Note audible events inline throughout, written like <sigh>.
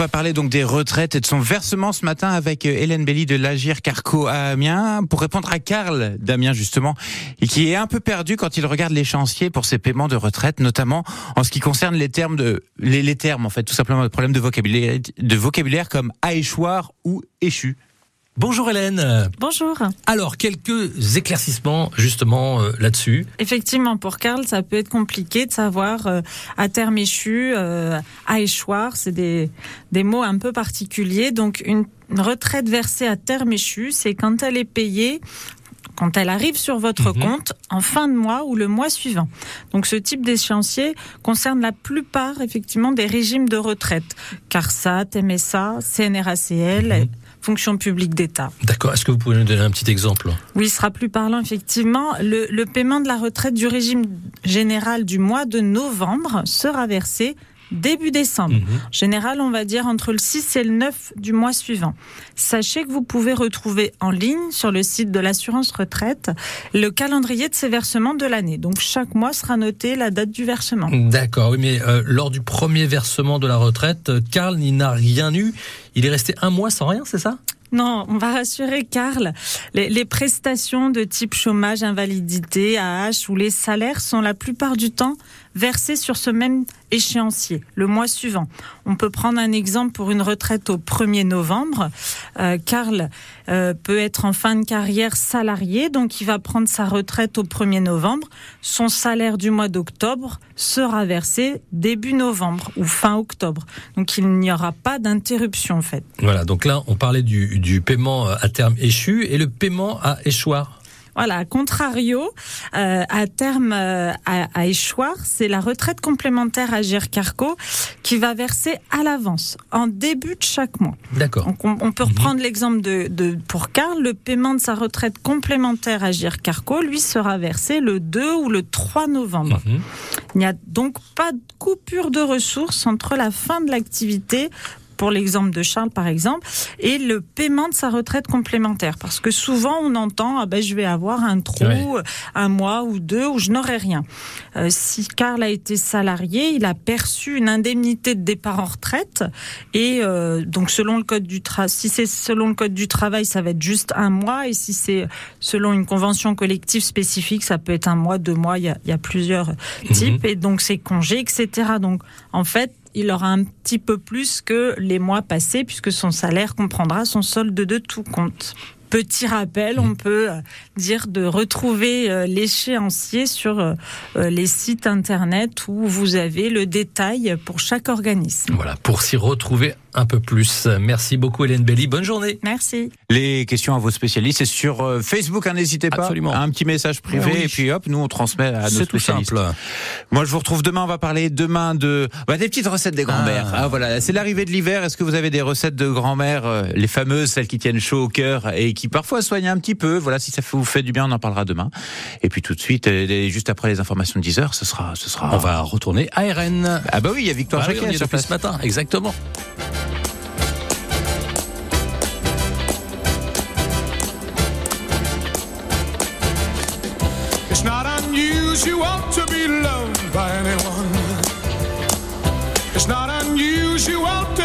va parler donc des retraites et de son versement ce matin avec euh, Hélène Belly de l'Agir Carco à Amiens pour répondre à Karl d'Amiens justement et qui est un peu perdu quand il regarde l'échéancier pour ses paiements de retraite, notamment en ce qui concerne les termes de les, les termes en fait, tout simplement le problème de vocabulaire, de vocabulaire comme à échoir ou échu. Bonjour Hélène. Bonjour. Alors, quelques éclaircissements justement euh, là-dessus. Effectivement, pour Karl, ça peut être compliqué de savoir euh, à terme échu, euh, à échoir, c'est des, des mots un peu particuliers. Donc, une, retraite versée à terme échu, c'est quand elle est payée quand elle arrive sur votre Mhm. compte en fin de mois ou le mois suivant. Donc ce type d'échéancier concerne la plupart effectivement des régimes de retraite. CARSAT, MSA, CNRACL, Mhm. Fonction publique d'État. D'accord. Est-ce que vous pouvez nous donner un petit exemple? Oui, il sera plus parlant effectivement. Le, le paiement de la retraite du régime général du mois de novembre sera versé début décembre. Mhm. En général, on va dire entre le 6 et le 9 du mois suivant. Sachez que vous pouvez retrouver en ligne sur le site de l'assurance retraite le calendrier de ces versements de l'année. Donc chaque mois sera noté la date du versement. D'accord. Oui, mais euh, lors du premier versement de la retraite, euh, Karl il n'a rien eu. Il est resté un mois sans rien, c'est ça? Non, on va rassurer Karl. Les, les prestations de type chômage, invalidité, AH ou les salaires sont la plupart du temps versés sur ce même échéancier, le mois suivant. On peut prendre un exemple pour une retraite au 1er novembre. Euh, Karl euh, peut être en fin de carrière salarié, donc il va prendre sa retraite au 1er novembre. Son salaire du mois d'octobre sera versé début novembre ou fin octobre. Donc il n'y aura pas d'interruption en fait. Voilà. Donc là, on parlait du, du paiement à terme échu et le paiement à échoir. Voilà, contrario, euh, à terme euh, à, à échoir, c'est la retraite complémentaire à Carco qui va verser à l'avance, en début de chaque mois. D'accord. Donc on, on peut reprendre l'exemple de, de pour Karl, le paiement de sa retraite complémentaire à Carco, lui sera versé le 2 ou le 3 novembre. Mhm. Il n'y a donc pas de coupure de ressources entre la fin de l'activité pour l'exemple de Charles par exemple, et le paiement de sa retraite complémentaire. Parce que souvent on entend, ah ben je vais avoir un trou, Ouais. un mois ou deux où je n'aurai rien. Euh, si Karl a été salarié, il a perçu une indemnité de départ en retraite, et euh, donc selon le code du travail, si c'est selon le code du travail, ça va être juste un mois, et si c'est selon une convention collective spécifique, ça peut être un mois, deux mois, il y a, il y a plusieurs types, et donc c'est congés, etc. Donc en fait, il aura un petit peu plus que les mois passés, puisque son salaire comprendra son solde de tout compte. Petit rappel, on peut euh, dire de retrouver euh, l'échéancier sur euh, les sites internet où vous avez le détail pour chaque organisme. Voilà. Pour s'y retrouver un peu plus. Merci beaucoup Hélène Belly. Bonne journée. Merci. Les questions à vos spécialistes, c'est sur Facebook, hein, n'hésitez pas. Absolument. Un petit message privé oui. et puis hop, nous on transmet à nos C'est tout simple. Moi, je vous retrouve demain. On va parler demain de bah, des petites recettes des grands-mères. Ah. Ah. voilà, c'est l'arrivée de l'hiver. Est-ce que vous avez des recettes de grand-mère, les fameuses, celles qui tiennent chaud au cœur et qui parfois soignent un petit peu Voilà, si ça vous fait du bien, on en parlera demain. Et puis tout de suite, juste après les informations de 10 heures, ce sera, ce sera. On va retourner à RN. Ah bah oui, il y a Victoire Ah oui, Jacquet sur place. ce matin, exactement. It's not unusual to be loved by anyone. It's not unusual to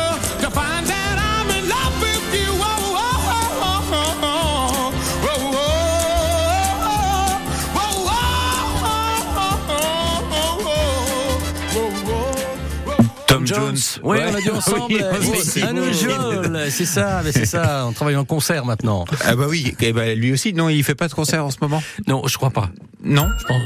Jones. Oui, on a dit ensemble. <laughs> Oui. Unusual. <laughs> C'est ça, mais c'est ça. On travaille en concert maintenant. Ah bah oui, eh ben, lui aussi, non, il fait pas de concert en ce moment? Non, je crois pas. Non? Je pense,